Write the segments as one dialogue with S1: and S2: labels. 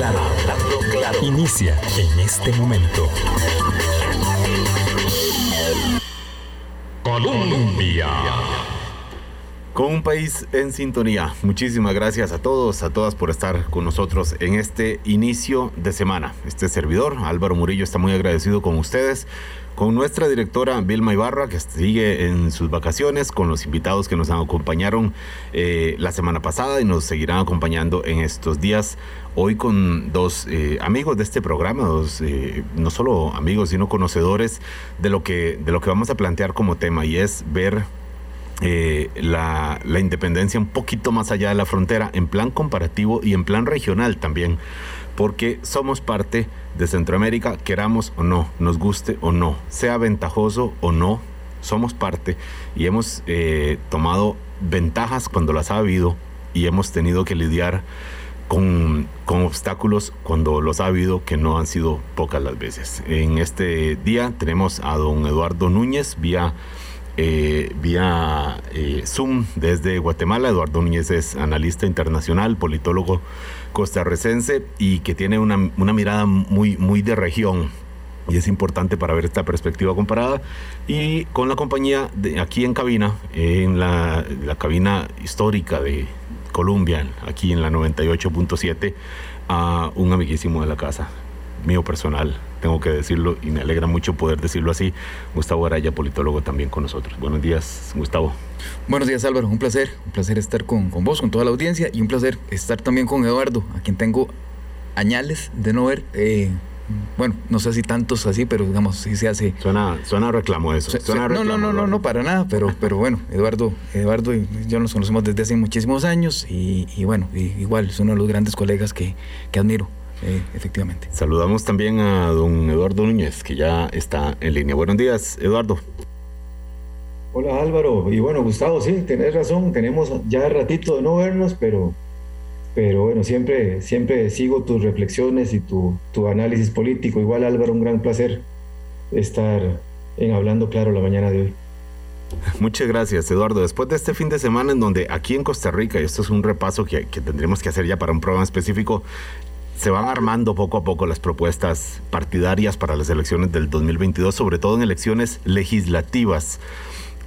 S1: claro, hablando claro. Inicia en este momento. Colombia.
S2: Con un país en sintonía. Muchísimas gracias a todos, a todas por estar con nosotros en este inicio de semana. Este servidor, Álvaro Murillo, está muy agradecido con ustedes con nuestra directora Vilma Ibarra, que sigue en sus vacaciones, con los invitados que nos acompañaron eh, la semana pasada y nos seguirán acompañando en estos días. Hoy con dos eh, amigos de este programa, dos, eh, no solo amigos, sino conocedores de lo, que, de lo que vamos a plantear como tema y es ver la, la, independencia un poquito más allá de la frontera, en plan comparativo y en plan regional también, porque somos parte de Centroamérica, queramos o no, nos guste o no, sea ventajoso o no, somos parte y hemos eh, tomado ventajas cuando las ha habido y hemos tenido que lidiar con, con, obstáculos cuando los ha habido, que no han sido pocas las veces. En este día tenemos a don Eduardo Núñez vía, eh, vía eh, Zoom desde Guatemala. Eduardo Núñez es analista internacional, politólogo costarricense y que tiene una, mirada muy, muy de región y es importante para ver esta perspectiva comparada. Y con la compañía de aquí en cabina, en la, cabina histórica de Colombia, aquí en la 98.7, a un amiguísimo de la casa, mío personal, tengo que decirlo, y me alegra mucho poder decirlo así, Gustavo Araya, politólogo también con nosotros. Buenos días, Gustavo.
S3: Buenos días Álvaro, un placer, un placer estar con, con, vos, con toda la audiencia y un placer estar también con Eduardo, a quien tengo añales de no ver. Eh, bueno, no sé si tantos así, pero digamos, sí se hace.
S2: Suena, suena reclamo eso. Suena
S3: no, no, no, no, no, para nada, pero, pero bueno, Eduardo, Eduardo y yo nos conocemos desde hace muchísimos años y, y bueno, igual es uno de los grandes colegas que, que admiro. Eh, efectivamente.
S2: Saludamos también a don Eduardo Núñez, que ya está en línea. Buenos días, Eduardo.
S4: Hola Álvaro, y bueno Gustavo, sí, tenés razón, tenemos ya ratito de no vernos, pero, pero bueno, siempre, siempre sigo tus reflexiones y tu, tu análisis político. Igual Álvaro, un gran placer estar en Hablando Claro la mañana de hoy.
S2: Muchas gracias, Eduardo. Después de este fin de semana en donde aquí en Costa Rica, y esto es un repaso que, que tendremos que hacer ya para un programa específico, se van armando poco a poco las propuestas partidarias para las elecciones del 2022, sobre todo en elecciones legislativas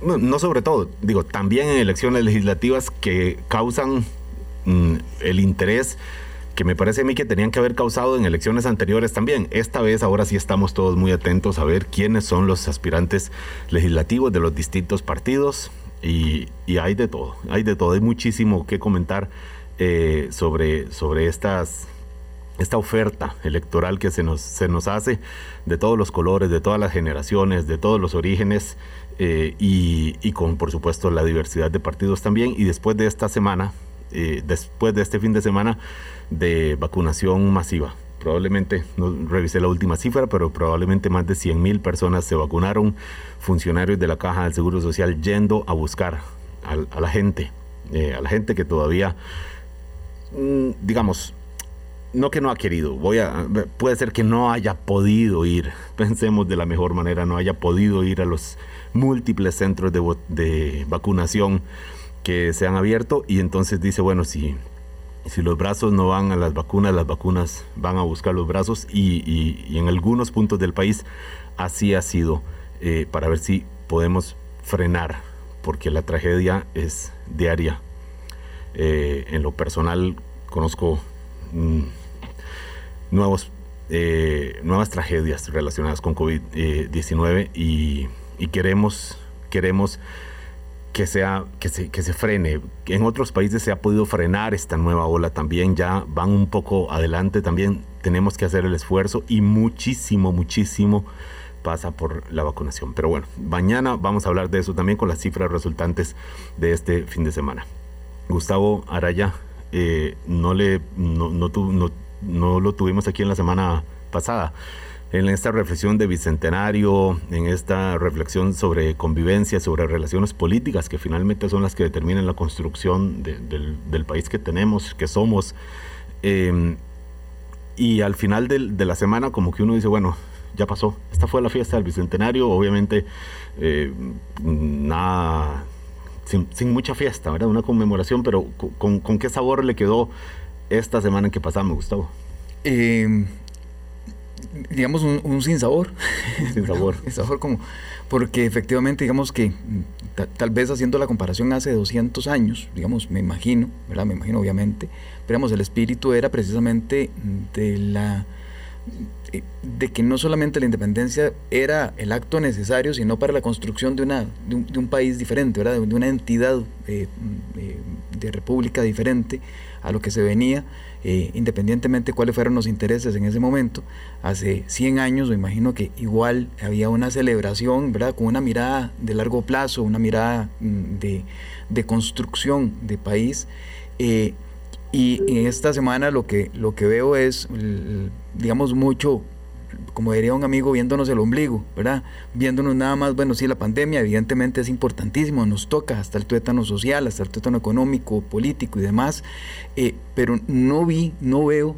S2: no sobre todo, digo, también en elecciones legislativas que causan mm, el interés que me parece a mí que tenían que haber causado en elecciones anteriores también. Esta vez, ahora sí estamos todos muy atentos a ver quiénes son los aspirantes legislativos de los distintos partidos y, hay de todo, hay de todo, hay muchísimo que comentar eh, sobre, sobre estas esta oferta electoral que se nos, se nos hace de todos los colores, de todas las generaciones, de todos los orígenes eh, y, con, por supuesto, la diversidad de partidos también. Y después de esta semana, eh, después de este fin de semana de vacunación masiva, probablemente, no revisé la última cifra, pero probablemente más de 100 mil personas se vacunaron, funcionarios de la Caja del Seguro Social yendo a buscar a, la gente, eh, a la gente que todavía, mm, digamos, no que no ha querido, voy a, puede ser que no haya podido ir, pensemos de la mejor manera, no haya podido ir a los múltiples centros de, vacunación que se han abierto y entonces dice, bueno, si, si los brazos no van a las vacunas, las vacunas van a buscar los brazos y, en algunos puntos del país así ha sido eh, para ver si podemos frenar, porque la tragedia es diaria. Eh, en lo personal conozco mm, nuevos, eh, nuevas tragedias relacionadas con COVID-19 y y queremos, queremos que, sea, que, se, que se frene. En otros países se ha podido frenar esta nueva ola también, ya van un poco adelante también, tenemos que hacer el esfuerzo y muchísimo, muchísimo pasa por la vacunación. Pero bueno, mañana vamos a hablar de eso también con las cifras resultantes de este fin de semana. Gustavo Araya, eh, no, le, no, no, no lo tuvimos aquí en la semana pasada en esta reflexión de bicentenario, en esta reflexión sobre convivencia, sobre relaciones políticas, que finalmente son las que determinan la construcción del, país que tenemos, que somos. Em, y al final de la semana como que uno dice, bueno, ya pasó, esta fue la fiesta del bicentenario, obviamente eh, nada, sin, mucha fiesta, ¿verdad? Una conmemoración, pero con, con qué sabor le quedó esta semana en que pasamos, Gustavo.
S3: Eh, digamos, un, un sinsabor.
S2: Sin sabor.
S3: sabor como, porque efectivamente, digamos que ta- tal vez haciendo la comparación hace 200 años, digamos, me imagino, ¿verdad? Me imagino obviamente, pero digamos, el espíritu era precisamente de la eh, de que no solamente la independencia era el acto necesario, sino para la construcción de, una, de, un, de un país diferente, ¿verdad? de una entidad eh, eh, de república diferente a lo que se venía, eh, independientemente cuáles fueron los intereses en ese momento. Hace 100 años, me imagino que igual había una celebración, ¿verdad? con una mirada de largo plazo, una mirada mm, de, de construcción de país. Eh, y en esta semana lo que, lo que veo es, digamos, mucho, como diría un amigo, viéndonos el ombligo, ¿verdad? Viéndonos nada más, bueno, sí, la pandemia evidentemente es importantísimo, nos toca hasta el tuétano social, hasta el tuétano económico, político y demás, eh, pero no vi, no veo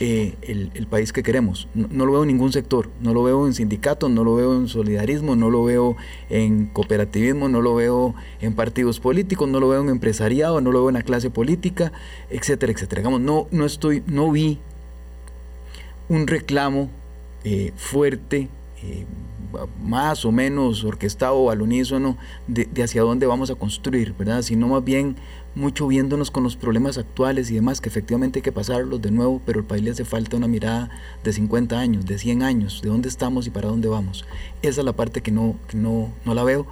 S3: eh, el, país que queremos. No, no lo veo en ningún sector, no lo veo en sindicatos, no lo veo en solidarismo, no lo veo en cooperativismo, no lo veo en partidos políticos, no lo veo en empresariado, no lo veo en la clase política, etcétera, etcétera. Digamos, no, no estoy, no vi un reclamo eh, fuerte, eh, más o menos orquestado al unísono de, de hacia dónde vamos a construir, ¿verdad? Sino más bien mucho viéndonos con los problemas actuales y demás, que efectivamente hay que pasarlos de nuevo, pero al país le hace falta una mirada de 50 años, de 100 años, de dónde estamos y para dónde vamos. Esa es la parte que no, que no, no la veo.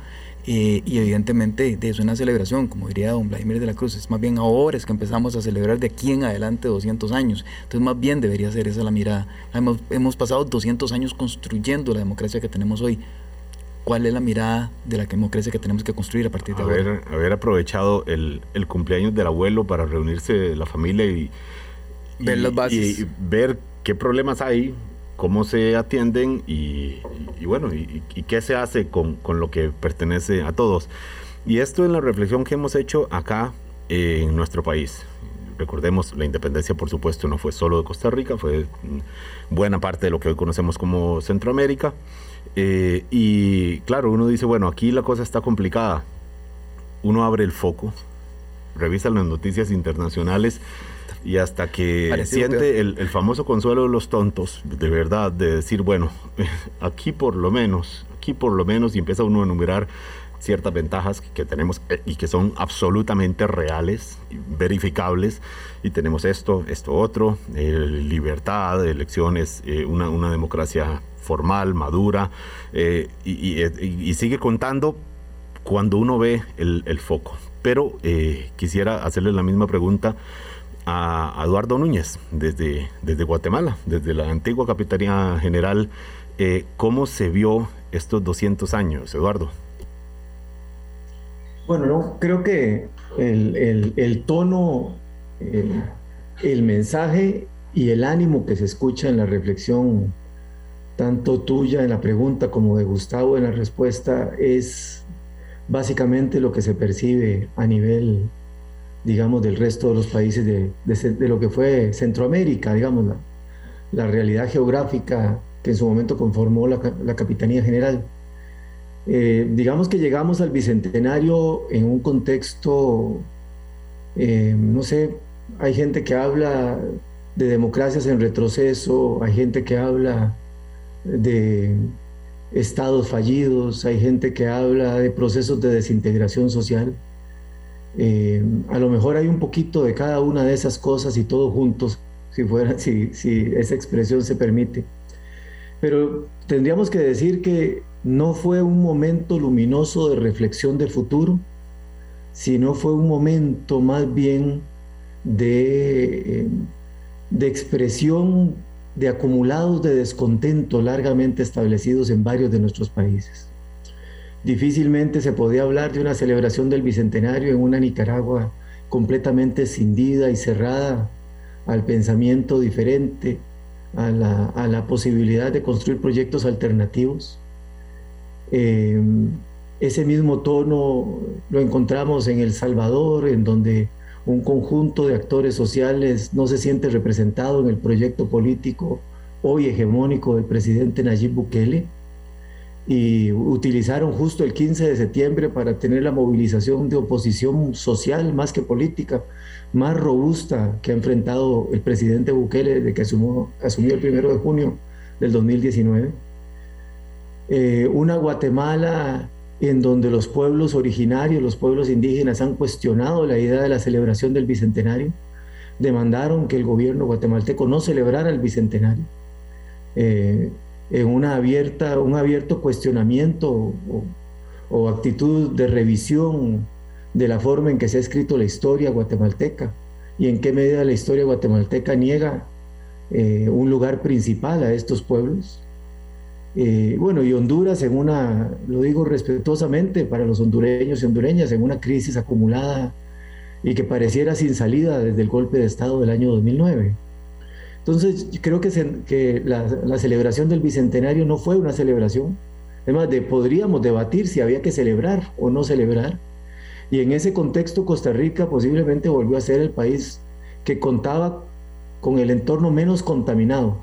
S3: Eh, y evidentemente de- es una celebración, como diría don Vladimir de la Cruz, es más bien ahora es que empezamos a celebrar de aquí en adelante 200 años. Entonces más bien debería ser esa la mirada. Hemos, hemos pasado 200 años construyendo la democracia que tenemos hoy. ¿Cuál es la mirada de la democracia que tenemos que construir a partir de ahora?
S2: Haber, haber aprovechado el, el cumpleaños del abuelo para reunirse la familia y,
S3: Ver
S2: y-
S3: las bases.
S2: y ver qué problemas hay, cómo se atienden y, y- bueno, y, y qué se hace con, con lo que pertenece a todos. Y esto es la reflexión que hemos hecho acá eh, en nuestro país. Recordemos, la independencia, por supuesto, no fue solo de Costa Rica, fue mm, buena parte de lo que hoy conocemos como Centroamérica. Eh, y claro, uno dice, bueno, aquí la cosa está complicada. Uno abre el foco, revisa las noticias internacionales y hasta que
S3: Parecido
S2: siente el, el famoso consuelo de los tontos, de verdad, de decir, bueno, aquí por lo menos, aquí por lo menos, y empieza uno a enumerar ciertas ventajas que, tenemos eh, y que son absolutamente reales, verificables, y tenemos esto, esto otro, eh, libertad, elecciones, eh, una, una democracia formal, madura, eh, y, y- y- y sigue contando cuando uno ve el, el foco. Pero eh, quisiera hacerle la misma pregunta a, Eduardo Núñez desde, desde Guatemala, desde la antigua Capitanía General. Eh, ¿Cómo se vio estos 200 años, Eduardo?
S4: Bueno, no, creo que el, el- tono, el mensaje y el ánimo que se escucha en la reflexión, tanto tuya en la pregunta como de Gustavo en la respuesta, es básicamente lo que se percibe a nivel, digamos, del resto de los países de, de lo que fue Centroamérica, digamos, la, la realidad geográfica que en su momento conformó la, la Capitanía General. Eh, digamos que llegamos al bicentenario en un contexto, eh, no sé, hay gente que habla de democracias en retroceso, hay gente que habla de estados fallidos, hay gente que habla de procesos de desintegración social. Eh, a lo mejor hay un poquito de cada una de esas cosas y todos juntos, si, fuera, si, si esa expresión se permite. Pero tendríamos que decir que no fue un momento luminoso de reflexión de futuro, sino fue un momento más bien de, eh, de expresión de acumulados de descontento largamente establecidos en varios de nuestros países. Difícilmente se podía hablar de una celebración del Bicentenario en una Nicaragua completamente escindida y cerrada al pensamiento diferente, a la, a la posibilidad de construir proyectos alternativos. Eh, ese mismo tono lo encontramos en El Salvador, en donde un conjunto de actores sociales no se siente representado en el proyecto político hoy hegemónico del presidente Nayib Bukele. Y utilizaron justo el 15 de septiembre para tener la movilización de oposición social más que política, más robusta que ha enfrentado el presidente Bukele desde que asumió, asumió el primero de junio del 2019. Eh, una Guatemala en donde los pueblos originarios, los pueblos indígenas han cuestionado la idea de la celebración del Bicentenario, demandaron que el gobierno guatemalteco no celebrara el Bicentenario. Eh, en una abierta, un abierto cuestionamiento o, actitud de revisión de la forma en que se ha escrito la historia guatemalteca y en qué medida la historia guatemalteca niega eh, un lugar principal a estos pueblos. Eh, bueno, y Honduras en una, lo digo respetuosamente para los hondureños y hondureñas, en una crisis acumulada y que pareciera sin salida desde el golpe de Estado del año 2009. Entonces, creo que, que la, celebración del Bicentenario no fue una celebración. Además, de, podríamos debatir si había que celebrar o no celebrar. Y en ese contexto, Costa Rica posiblemente volvió a ser el país que contaba con el entorno menos contaminado.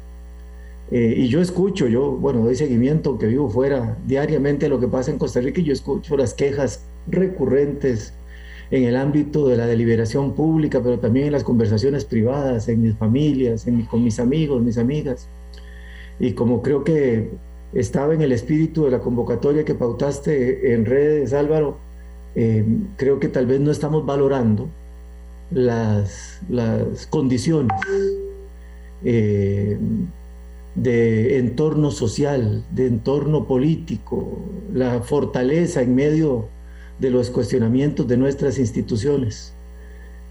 S4: Eh, y yo escucho, yo, bueno, doy seguimiento, que vivo fuera diariamente lo que pasa en Costa Rica y yo escucho las quejas recurrentes en el ámbito de la deliberación pública, pero también en las conversaciones privadas, en mis familias, en con mis amigos, mis amigas. Y como creo que estaba en el espíritu de la convocatoria que pautaste en redes, Álvaro, eh, creo que tal vez no estamos valorando las, las condiciones eh, de entorno social, de entorno político, la fortaleza en medio de los cuestionamientos de nuestras instituciones.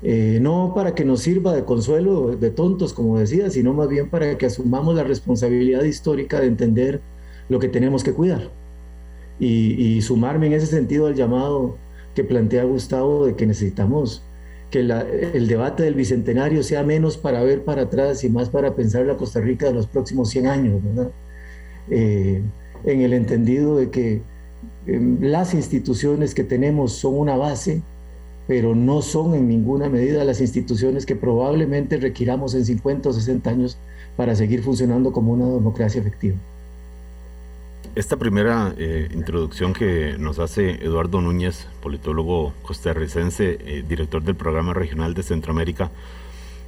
S4: Eh, no para que nos sirva de consuelo de tontos, como decía, sino más bien para que asumamos la responsabilidad histórica de entender lo que tenemos que cuidar. Y, sumarme en ese sentido al llamado que plantea Gustavo de que necesitamos que el debate del Bicentenario sea menos para ver para atrás y más para pensar la Costa Rica de los próximos 100 años, ¿verdad? Eh, en el entendido de que las instituciones que tenemos son una base, pero no son en ninguna medida las instituciones que probablemente requiramos en 50 o 60 años para seguir funcionando como una democracia efectiva.
S2: Esta primera eh, introducción que nos hace Eduardo Núñez, politólogo costarricense, eh, director del programa regional de Centroamérica,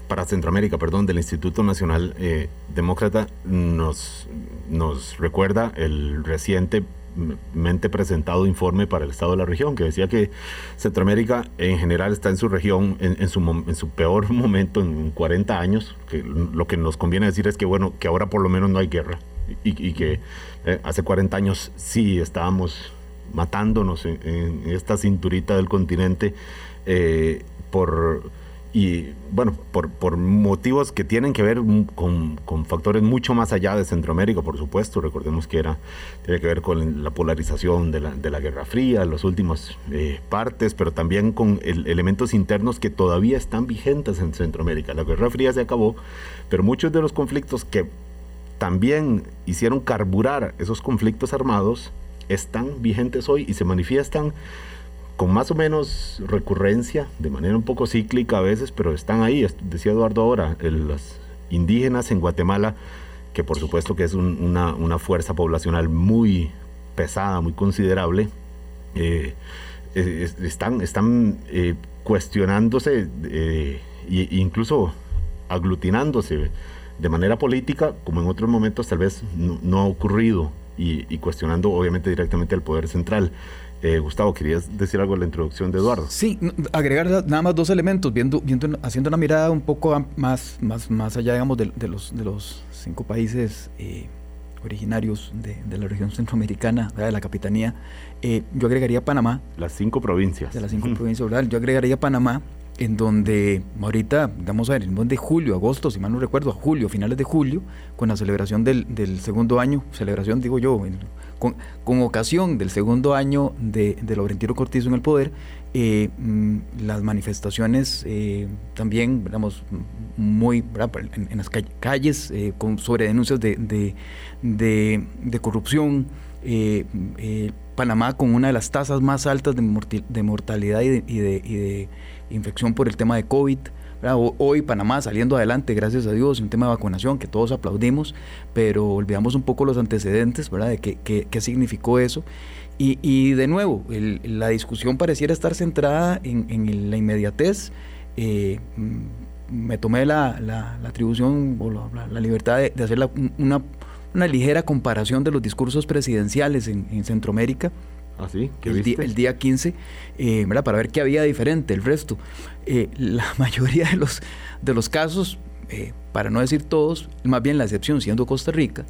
S2: para Centroamérica, perdón, del Instituto Nacional eh, Demócrata, nos, nos recuerda el reciente mente presentado informe para el estado de la región, que decía que Centroamérica en general está en su región en, su, en su peor momento en 40 años, que lo que nos conviene decir es que bueno, que ahora por lo menos no hay guerra y, que eh, hace 40 años sí estábamos matándonos en, esta cinturita del continente eh, por y bueno, por, por, motivos que tienen que ver con, con, factores mucho más allá de Centroamérica, por supuesto. Recordemos que era, tiene que ver con la polarización de la, de la Guerra Fría, las últimas eh, partes, pero también con elementos internos que todavía están vigentes en Centroamérica. La Guerra Fría se acabó, pero muchos de los conflictos que también hicieron carburar esos conflictos armados están vigentes hoy y se manifiestan con más o menos recurrencia, de manera un poco cíclica a veces, pero están ahí, decía Eduardo ahora, los indígenas en Guatemala, que por supuesto que es una, fuerza poblacional muy pesada, muy considerable, eh, están, están eh, cuestionándose e incluso aglutinándose de manera política, como en otros momentos tal vez no, ha ocurrido, y, y, cuestionando obviamente directamente al poder central. Eh, Gustavo, ¿querías decir algo en la introducción de Eduardo?
S3: Sí, agregar nada más dos elementos, viendo, viendo, haciendo una mirada un poco más, más, más allá, digamos, de, los, de los cinco países eh, originarios de, la región centroamericana, de la capitanía. Eh, yo agregaría Panamá.
S2: Las cinco provincias.
S3: De las cinco provincias, ¿verdad? Yo agregaría Panamá, en donde ahorita, vamos a ver, en el mes de julio, agosto, si mal no recuerdo, julio, finales de julio, con la celebración del, del segundo año, celebración digo yo, en, con, ocasión del segundo año de, de Laurentino Cortizo en el poder, eh, mm, las manifestaciones eh, también, digamos, muy en, las calles eh, sobre denuncias de, de, corrupción. Panamá con una de las tasas más altas de, mortalidad de, y de, infección por el tema de COVID. Hoy Panamá saliendo adelante, gracias a Dios, un tema de vacunación que todos aplaudimos, pero olvidamos un poco los antecedentes, ¿verdad? De qué, qué, significó eso. Y, y de nuevo, la discusión pareciera estar centrada en, en la inmediatez. Eh, mm, me tomé la, la, atribución o la, libertad de, hacer una, una, ligera comparación de los discursos presidenciales en, en Centroamérica
S2: ¿Ah, sí?
S3: el, día, el, día, 15, eh, para ver qué había diferente, el resto. Eh, la mayoría de los, de los casos, eh, para no decir todos, más bien la excepción siendo Costa Rica,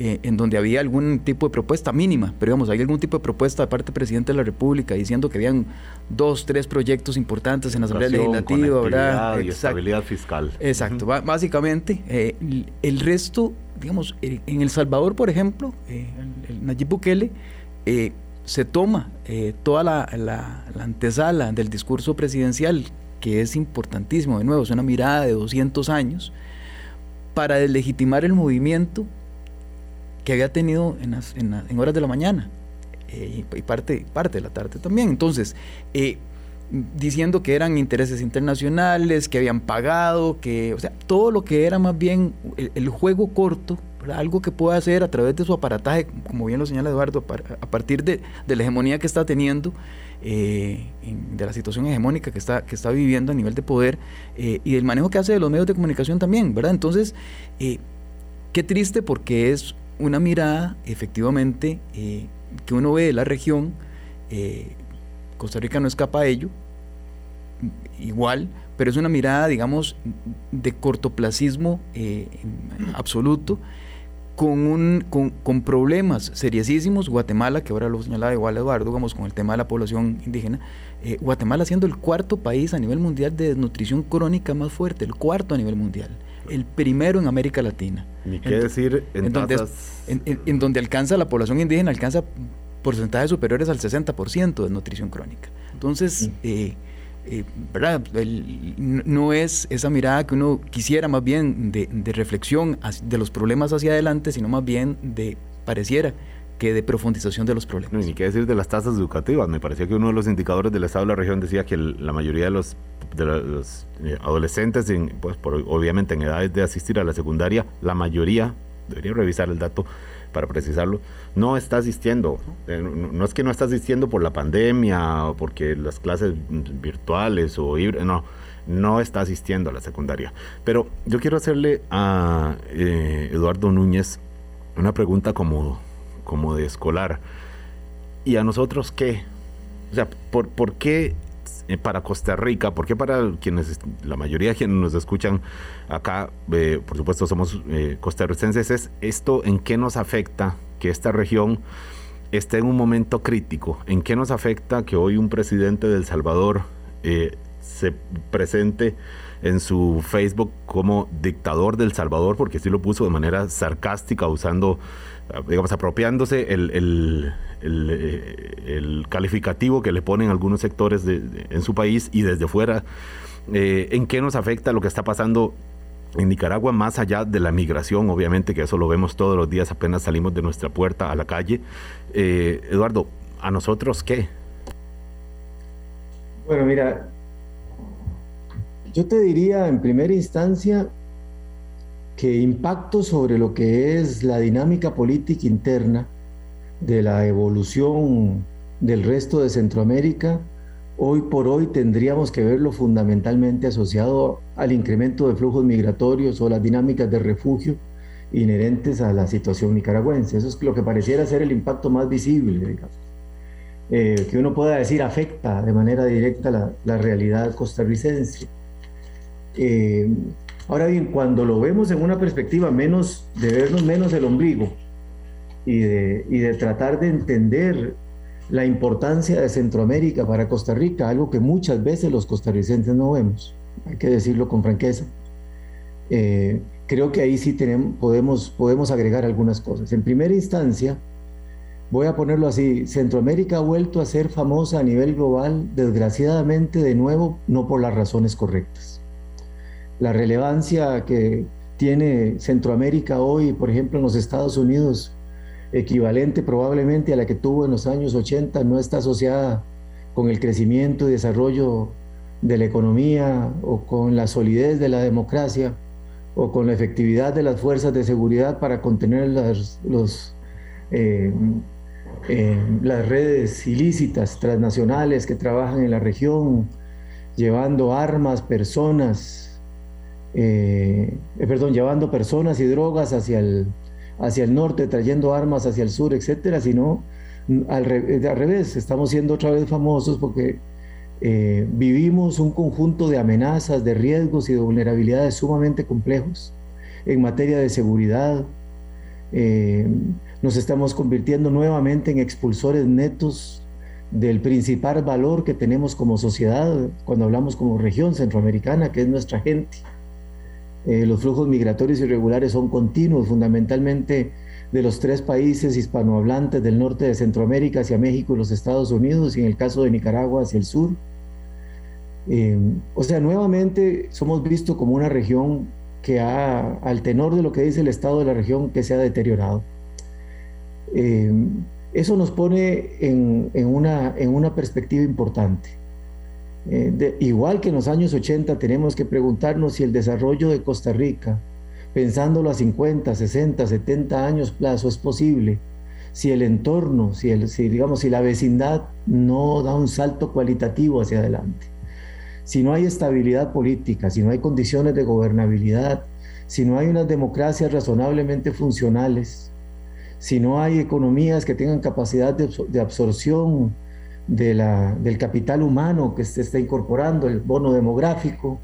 S3: en donde había algún tipo de propuesta mínima, pero digamos, hay algún tipo de propuesta de parte del presidente de la República diciendo que habían dos, tres proyectos importantes en la Asamblea Legislativa,
S2: ¿verdad? Y estabilidad fiscal.
S3: Exacto, básicamente, el resto, digamos, en El Salvador, por ejemplo, el, Nayib Bukele, se toma eh, toda la, antesala del discurso presidencial, que es importantísimo, de nuevo, es una mirada de 200 años, para deslegitimar el movimiento que había tenido en, horas de la mañana eh, y parte, parte de la tarde también. Entonces, eh, diciendo que eran intereses internacionales, que habían pagado, que, o sea, todo lo que era más bien el juego corto algo que pueda hacer a través de su aparataje, como bien lo señala Eduardo, a partir de, la hegemonía que está teniendo, eh, de la situación hegemónica que está, que está viviendo a nivel de poder eh, y del manejo que hace de los medios de comunicación también, ¿verdad? Entonces, eh, qué triste porque es una mirada efectivamente que uno ve de la región, Costa Rica no escapa a ello, igual, pero es una mirada, digamos, de cortoplacismo absoluto con, un, con, problemas seriosísimos. Guatemala, que ahora lo señalaba igual Eduardo, digamos, con el tema de la población indígena. Eh, Guatemala siendo el cuarto país a nivel mundial de desnutrición crónica más fuerte, el cuarto a nivel mundial, el primero en América Latina.
S2: Ni qué decir en,
S3: donde, en, donde alcanza la población indígena, alcanza porcentajes superiores al 60% de desnutrición crónica. Entonces, mm. eh, eh, ¿verdad? no es esa mirada que uno quisiera más bien de, reflexión de los problemas hacia adelante, sino más bien de, pareciera, que de profundización de los problemas.
S2: ni qué decir de las tasas educativas. Me parecía que uno de los indicadores del Estado de la región decía que la mayoría de los, de eh, adolescentes, pues obviamente en edades de asistir a la secundaria, la mayoría, debería revisar el dato, para precisarlo, no está asistiendo. Eh, no, es que no está asistiendo por la pandemia o porque las clases virtuales o no, no está asistiendo a la secundaria. Pero yo quiero hacerle a eh, Eduardo Núñez una pregunta como, como de escolar. ¿Y a nosotros qué? O sea, ¿por, por qué eh, para Costa Rica, porque para quienes, la mayoría de quienes nos escuchan acá, eh, por supuesto somos eh, costarricenses, es esto en qué nos afecta que esta región esté en un momento crítico, en qué nos afecta que hoy un presidente del Salvador se presente en su Facebook como dictador del Salvador, porque así lo puso de manera sarcástica, usando, digamos, apropiándose el eh, el, calificativo que le ponen algunos sectores en su país y desde fuera, eh, en qué nos afecta lo que está pasando en Nicaragua, más allá de la migración, obviamente, que eso lo vemos todos los días apenas salimos de nuestra puerta a la calle. Eh, Eduardo, ¿a nosotros qué?
S4: Bueno, mira, yo te diría en primera instancia que impacto sobre lo que es la dinámica política interna de la evolución del resto de Centroamérica, hoy por hoy tendríamos que verlo fundamentalmente asociado al incremento de flujos migratorios o las dinámicas de refugio inherentes a la situación nicaragüense. Eso es lo que pareciera ser el impacto más visible, digamos. Eh, que uno pueda decir afecta de manera directa la, la realidad costarricense. Eh, ahora bien, cuando lo vemos en una perspectiva menos, de vernos menos el ombligo, y de, tratar de entender la importancia de Centroamérica para Costa Rica, algo que muchas veces los costarricenses no vemos, hay que decirlo con franqueza. Eh, creo que ahí sí tenemos, podemos, podemos agregar algunas cosas. En primera instancia, voy a ponerlo así, Centroamérica ha vuelto a ser famosa a nivel global, desgraciadamente de nuevo, no por las razones correctas. La relevancia que tiene Centroamérica hoy, por ejemplo, en los Estados Unidos, equivalente probablemente a la que tuvo en los años 80, no está asociada con el crecimiento y desarrollo de la economía o con la solidez de la democracia o con la efectividad de las fuerzas de seguridad para contener las, eh, eh, las redes ilícitas transnacionales que trabajan en la región, llevando armas, personas, eh, perdón, llevando personas y drogas hacia el, hacia el norte, trayendo armas hacia el sur, etcétera, sino al, al revés, estamos siendo otra vez famosos porque eh, vivimos un conjunto de amenazas, de riesgos y de vulnerabilidades sumamente complejos en materia de seguridad. Eh, nos estamos convirtiendo nuevamente en expulsores netos del principal valor que tenemos como sociedad cuando hablamos como región centroamericana, que es nuestra gente. Eh, los flujos migratorios irregulares son continuos, fundamentalmente de los tres países hispanohablantes del norte de Centroamérica hacia México y los Estados Unidos, y en el caso de Nicaragua hacia el sur. Eh, o sea, nuevamente somos vistos como una región que ha, al tenor de lo que dice el estado de la región, que se ha deteriorado. Eh, eso nos pone en, en una perspectiva importante. Eh, igual que en los años 80 tenemos que preguntarnos si el desarrollo de Costa Rica, pensándolo a 50, 60, 70 años plazo, es posible, si el entorno, si, el, si, digamos, si la vecindad no da un salto cualitativo hacia adelante. Si no hay estabilidad política, si no hay condiciones de gobernabilidad, si no hay unas democracias razonablemente funcionales, si no hay economías que tengan capacidad de, absorción del capital humano que se está incorporando, el bono demográfico,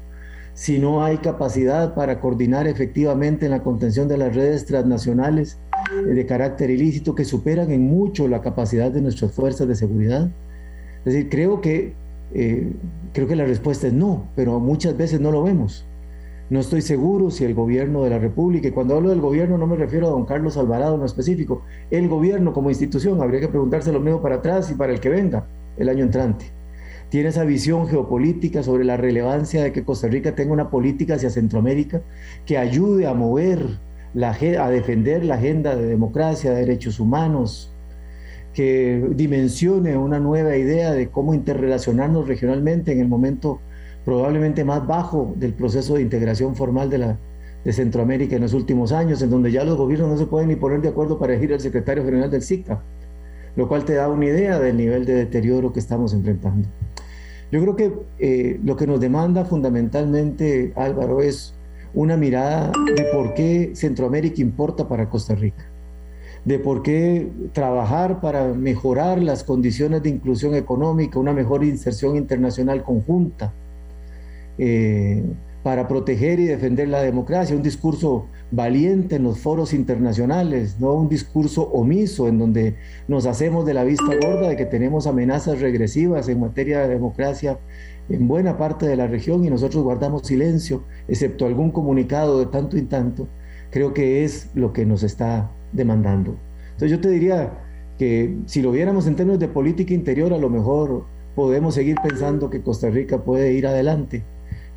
S4: si no hay capacidad para coordinar efectivamente en la contención de las redes transnacionales de carácter ilícito que superan en mucho la capacidad de nuestras fuerzas de seguridad. Es decir, creo que eh, creo que la respuesta es no, pero muchas veces no lo vemos. No estoy seguro si el gobierno de la República, y cuando hablo del gobierno no me refiero a don Carlos Alvarado en lo específico, el gobierno como institución, habría que preguntarse lo mismo para atrás y para el que venga el año entrante. Tiene esa visión geopolítica sobre la relevancia de que Costa Rica tenga una política hacia Centroamérica que ayude a mover, la, a defender la agenda de democracia, de derechos humanos, que dimensione una nueva idea de cómo interrelacionarnos regionalmente en el momento probablemente más bajo del proceso de integración formal de, Centroamérica en los últimos años, en donde ya los gobiernos no se pueden ni poner de acuerdo para elegir al secretario general del SICA, lo cual te da una idea del nivel de deterioro que estamos enfrentando. Yo creo que eh, lo que nos demanda fundamentalmente, Álvaro, es una mirada de por qué Centroamérica importa para Costa Rica de por qué trabajar para mejorar las condiciones de inclusión económica, una mejor inserción internacional conjunta, eh, para proteger y defender la democracia, un discurso valiente en los foros internacionales, no un discurso omiso en donde nos hacemos de la vista gorda de que tenemos amenazas regresivas en materia de democracia en buena parte de la región y nosotros guardamos silencio, excepto algún comunicado de tanto en tanto, creo que es lo que nos está demandando. Entonces yo te diría que si lo viéramos en términos de política interior, a lo mejor podemos seguir pensando que Costa Rica puede ir adelante,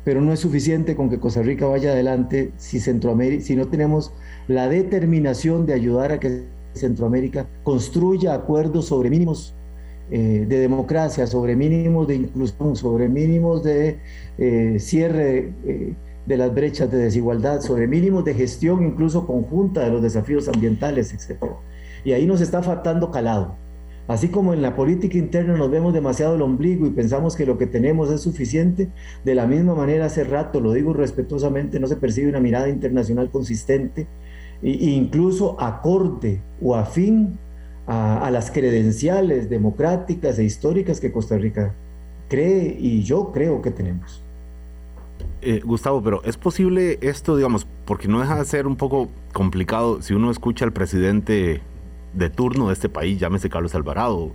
S4: pero no es suficiente con que Costa Rica vaya adelante si Centroamérica, si no tenemos la determinación de ayudar a que Centroamérica construya acuerdos sobre mínimos eh, de democracia, sobre mínimos de inclusión, sobre mínimos de eh, cierre eh, de las brechas de desigualdad, sobre mínimos de gestión incluso conjunta de los desafíos ambientales, etc. Y ahí nos está faltando calado. Así como en la política interna nos vemos demasiado el ombligo y pensamos que lo que tenemos es suficiente, de la misma manera hace rato, lo digo respetuosamente, no se percibe una mirada internacional consistente e incluso acorde o afín a, las credenciales democráticas e históricas que Costa Rica cree y yo creo que tenemos.
S2: Eh, Gustavo, pero es posible esto, digamos, porque no deja de ser un poco complicado si uno escucha al presidente de turno de este país, llámese Carlos Alvarado,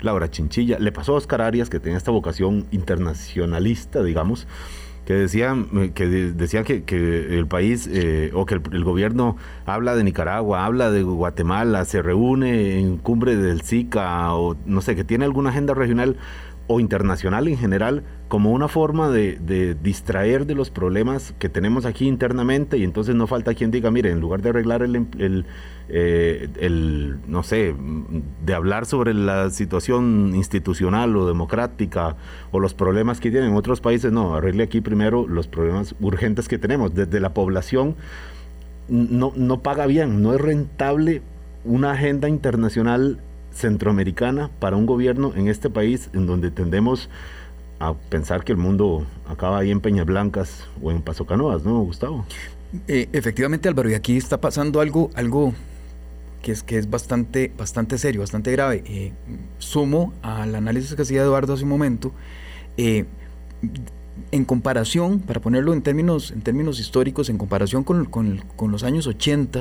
S2: Laura Chinchilla, le pasó a Oscar Arias, que tenía esta vocación internacionalista, digamos, que decían eh, que, decían que, el país eh, o que el, gobierno habla de Nicaragua, habla de Guatemala, se reúne en cumbre del SICA o no sé, que tiene alguna agenda regional o internacional en general como una forma de, distraer de los problemas que tenemos aquí internamente y entonces no falta quien diga, mire, en lugar de arreglar el, eh, el, no sé, de hablar sobre la situación institucional o democrática o los problemas que tienen otros países, no, arregle aquí primero los problemas urgentes que tenemos. Desde la población no, no paga bien, no es rentable una agenda internacional centroamericana para un gobierno en este país en donde tendemos a pensar que el mundo acaba ahí en Peñas Blancas o en Paso Canoas, ¿no, Gustavo?
S3: Eh, efectivamente, Álvaro, y aquí está pasando algo, algo que es, que es bastante, bastante serio, bastante grave. Eh, sumo al análisis que hacía Eduardo hace un momento. Eh, en comparación, para ponerlo en términos, en términos históricos, en comparación con, con los años 80,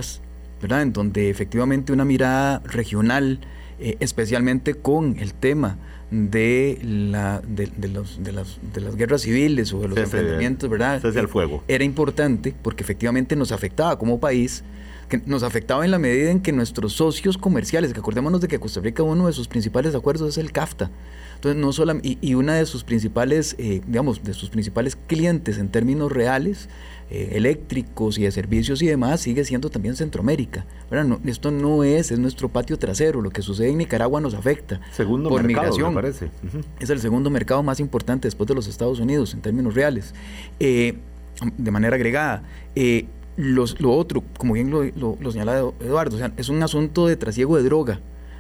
S3: ¿verdad? en donde efectivamente una mirada regional, especialmente con el tema de, la, de, los, de, las, de las guerras civiles o de los enfrentamientos, ¿verdad?
S2: fuego.
S3: Era importante porque efectivamente nos afectaba como país, que nos afectaba en la medida en que nuestros socios comerciales, que acordémonos de que Costa Rica uno de sus principales acuerdos es el CAFTA, entonces, no solo, y, una de sus principales, eh, digamos, de sus principales clientes en términos reales, eh, eléctricos y de servicios y demás, sigue siendo también Centroamérica. esto no es, es nuestro patio trasero. Lo que sucede en Nicaragua nos afecta.
S2: Segundo por mercado, migración. parece.
S3: Es el segundo mercado más importante después de los Estados Unidos en términos reales. Eh, de manera agregada. Los, lo otro, como bien lo, lo, señala Eduardo, es un asunto de trasiego de droga.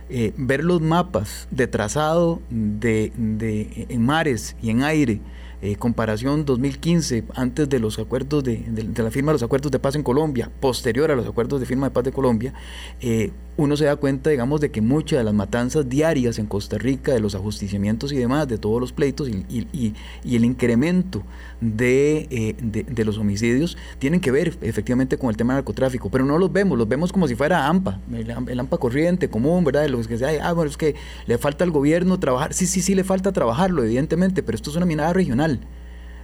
S3: Eh, ver los mapas de trazado de, de, en mares y en aire eh, comparación 2015, antes de los acuerdos de, la firma de los acuerdos de paz en Colombia, posterior a los acuerdos de firma de paz de Colombia, eh, uno se da cuenta, digamos, de que muchas de las matanzas diarias en Costa Rica, de los ajusticiamientos y demás, de todos los pleitos y, el incremento eh, de, los homicidios, tienen que ver efectivamente con el tema del narcotráfico, pero no los vemos, los vemos como si fuera AMPA, el, AMPA corriente, común, ¿verdad? Los que se ah, bueno, es que le falta al gobierno trabajar, sí, sí, sí, le falta trabajarlo, evidentemente, pero esto es una mirada regional.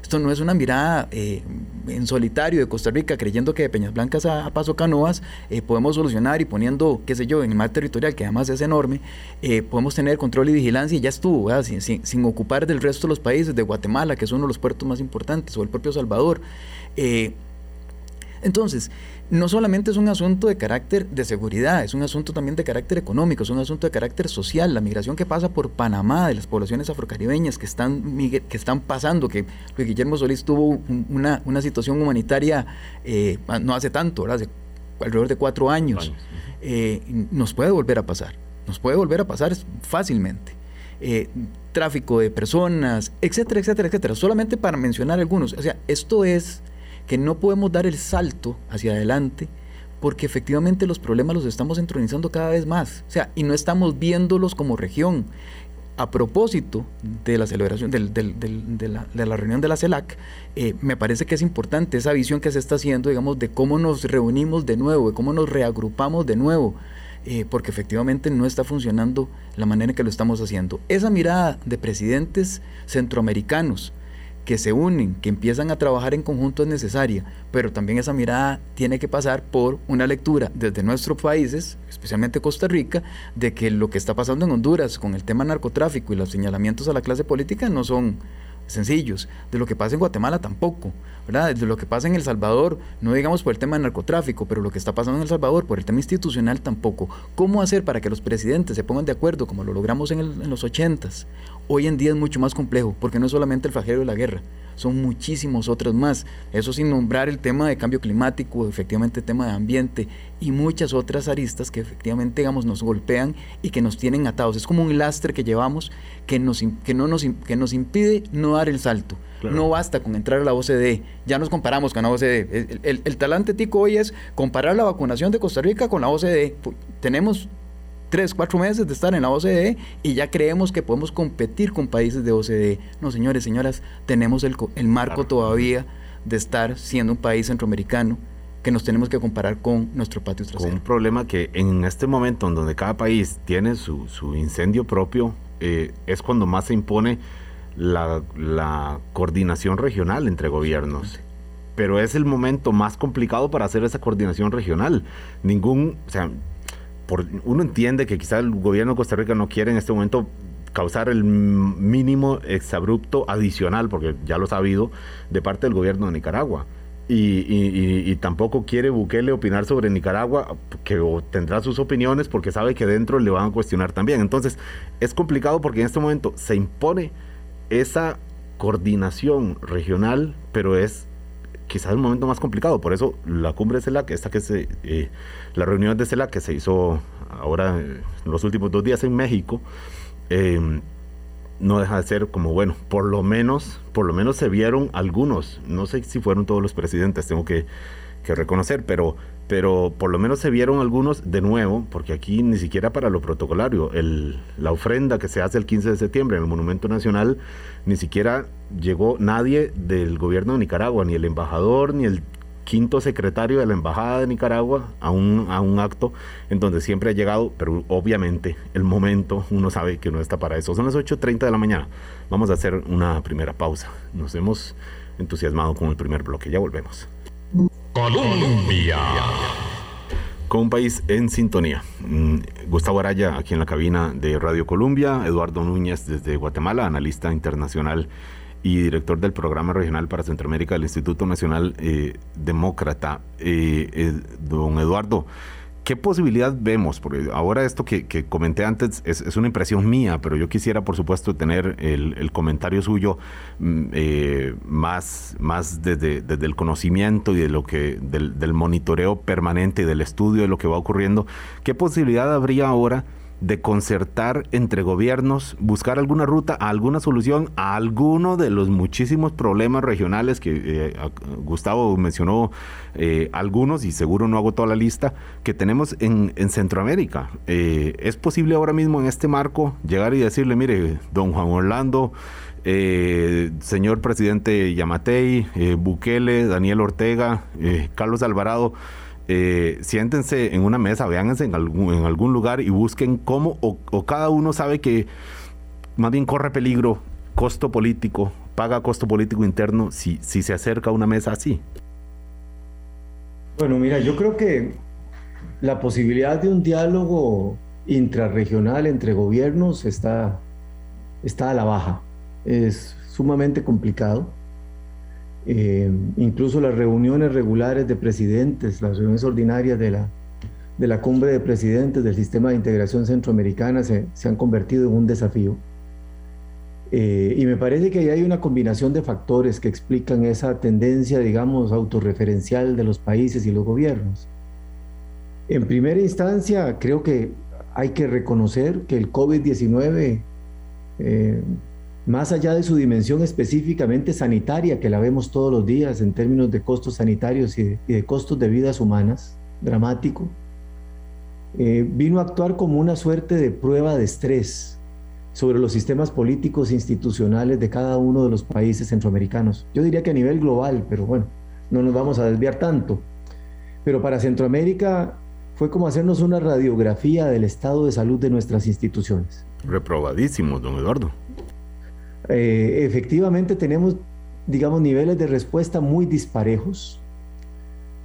S3: Esto no es una mirada eh, en solitario de Costa Rica creyendo que de Peñas Blancas a, Paso Canoas eh, podemos solucionar y poniendo, qué sé yo, en el mar territorial, que además es enorme, eh, podemos tener control y vigilancia y ya estuvo, sin, sin, ocupar del resto de los países, de Guatemala, que es uno de los puertos más importantes, o el propio Salvador. entonces, no solamente es un asunto de carácter de seguridad, es un asunto también de carácter económico, es un asunto de carácter social. La migración que pasa por Panamá de las poblaciones afrocaribeñas que están, que están pasando, que Luis Guillermo Solís tuvo una, una situación humanitaria eh, no hace tanto, hace alrededor de cuatro años, eh, nos puede volver a pasar, nos puede volver a pasar fácilmente. Eh, tráfico de personas, etcétera, etcétera, etcétera. Solamente para mencionar algunos. O sea, esto es que no podemos dar el salto hacia adelante porque efectivamente los problemas los estamos entronizando cada vez más. O sea, y no estamos viéndolos como región. A propósito de la celebración de, la, reunión de la CELAC, eh, me parece que es importante esa visión que se está haciendo, digamos, de cómo nos reunimos de nuevo, de cómo nos reagrupamos de nuevo, eh, porque efectivamente no está funcionando la manera en que lo estamos haciendo. Esa mirada de presidentes centroamericanos, que se unen, que empiezan a trabajar en conjunto es necesaria, pero también esa mirada tiene que pasar por una lectura desde nuestros países, especialmente Costa Rica, de que lo que está pasando en Honduras con el tema narcotráfico y los señalamientos a la clase política no son sencillos. De lo que pasa en Guatemala tampoco, ¿verdad? De lo que pasa en El Salvador, no digamos por el tema del narcotráfico, pero lo que está pasando en El Salvador por el tema institucional tampoco. ¿Cómo hacer para que los presidentes se pongan de acuerdo como lo logramos en, en los ochentas? Hoy en día es mucho más complejo, porque no es solamente el flagelo de la guerra, son muchísimos otros más. Eso sin nombrar el tema de cambio climático, efectivamente el tema de ambiente y muchas otras aristas que efectivamente digamos, nos golpean y que nos tienen atados. Es como un lastre que llevamos que nos, que no nos, que nos impide no dar el salto. No basta con entrar a la OCDE. Ya nos comparamos con la OCDE. El, el talante tico hoy es comparar la vacunación de Costa Rica con la OCDE. Tenemos tres, cuatro meses de estar en la OCDE y ya creemos que podemos competir con países de OCDE. No, señores, señoras, tenemos el, el marco todavía de estar siendo un país centroamericano que nos tenemos que comparar con nuestro patio trasero.
S2: un problema que en este momento en donde cada país tiene su, su incendio propio, eh, es cuando más se impone la, la coordinación regional entre gobiernos pero es el momento más complicado para hacer esa coordinación regional. Ningún, o sea, uno entiende que quizá el gobierno de Costa Rica no quiere en este momento causar el mínimo exabrupto adicional, porque ya lo ha habido, de parte del gobierno de Nicaragua. Y, tampoco quiere Bukele opinar sobre Nicaragua, que tendrá sus opiniones porque sabe que dentro le van a cuestionar también. Entonces, es complicado porque en este momento se impone esa coordinación regional, pero es quizás el momento más complicado. Por eso la cumbre de CELAC, esta que se, eh, la reunión de CELAC que se hizo ahora en los últimos dos días en México, eh, no deja de ser como bueno, por lo menos, por lo menos se vieron algunos, no sé si fueron todos los presidentes, tengo que, reconocer, pero, pero por lo menos se vieron algunos de nuevo, porque aquí ni siquiera para lo protocolario, la ofrenda que se hace el 15 de septiembre en el Monumento Nacional, ni siquiera llegó nadie del gobierno de Nicaragua, ni el embajador, ni el quinto secretario de la Embajada de Nicaragua a un, a un acto en donde siempre ha llegado, pero obviamente el momento uno sabe que no está para eso. Son las 8.30 de la mañana. Vamos a hacer una primera pausa. Nos hemos entusiasmado con el primer bloque. Ya volvemos. Colombia. Con un país en sintonía. Mm, Gustavo Araya aquí en la cabina de Radio Colombia, Eduardo Núñez desde Guatemala, analista internacional y director del programa regional para Centroamérica del Instituto Nacional eh, Demócrata. Eh, eh, don Eduardo, ¿qué posibilidad vemos? Porque ahora esto que, comenté antes es, una impresión mía, pero yo quisiera, por supuesto, tener el, comentario suyo mm, más, más desde, desde, el conocimiento y de lo que, del, del monitoreo permanente y del estudio de lo que va ocurriendo. ¿Qué posibilidad habría ahora? De concertar entre gobiernos, buscar alguna ruta, alguna solución a alguno de los muchísimos problemas regionales que eh, Gustavo mencionó eh, algunos y seguro no hago toda la lista que tenemos en, Centroamérica. Eh, ¿Es posible ahora mismo en este marco llegar y decirle, mire, don Juan Orlando, señor presidente Yamatei, Bukele, Daniel Ortega, Carlos Alvarado, eh, siéntense en una mesa, véanse en algún, en algún lugar y busquen cómo, o, cada uno sabe que más bien corre peligro, costo político, paga costo político interno si, si se acerca a una mesa así.
S4: Bueno, mira, yo creo que la posibilidad de un diálogo intrarregional entre gobiernos está, está a la baja. Es sumamente complicado. Eh, incluso las reuniones regulares de presidentes, las reuniones ordinarias de la, de la cumbre de presidentes del sistema de integración centroamericana se, han convertido en un desafío. Eh, y me parece que ahí hay una combinación de factores que explican esa tendencia, digamos, autorreferencial de los países y los gobiernos. En primera instancia, creo que hay que reconocer que el COVID-19 más allá de su dimensión específicamente sanitaria, que la vemos todos los días en términos de costos sanitarios y de, costos de vidas humanas, dramático, eh, vino a actuar como una suerte de prueba de estrés sobre los sistemas políticos e institucionales de cada uno de los países centroamericanos. Yo diría que a nivel global, pero bueno, no nos vamos a desviar tanto. Pero para Centroamérica fue como hacernos una radiografía del estado de salud de nuestras instituciones.
S2: Reprobadísimo, don Eduardo.
S4: Eh, efectivamente tenemos, digamos, niveles de respuesta muy disparejos.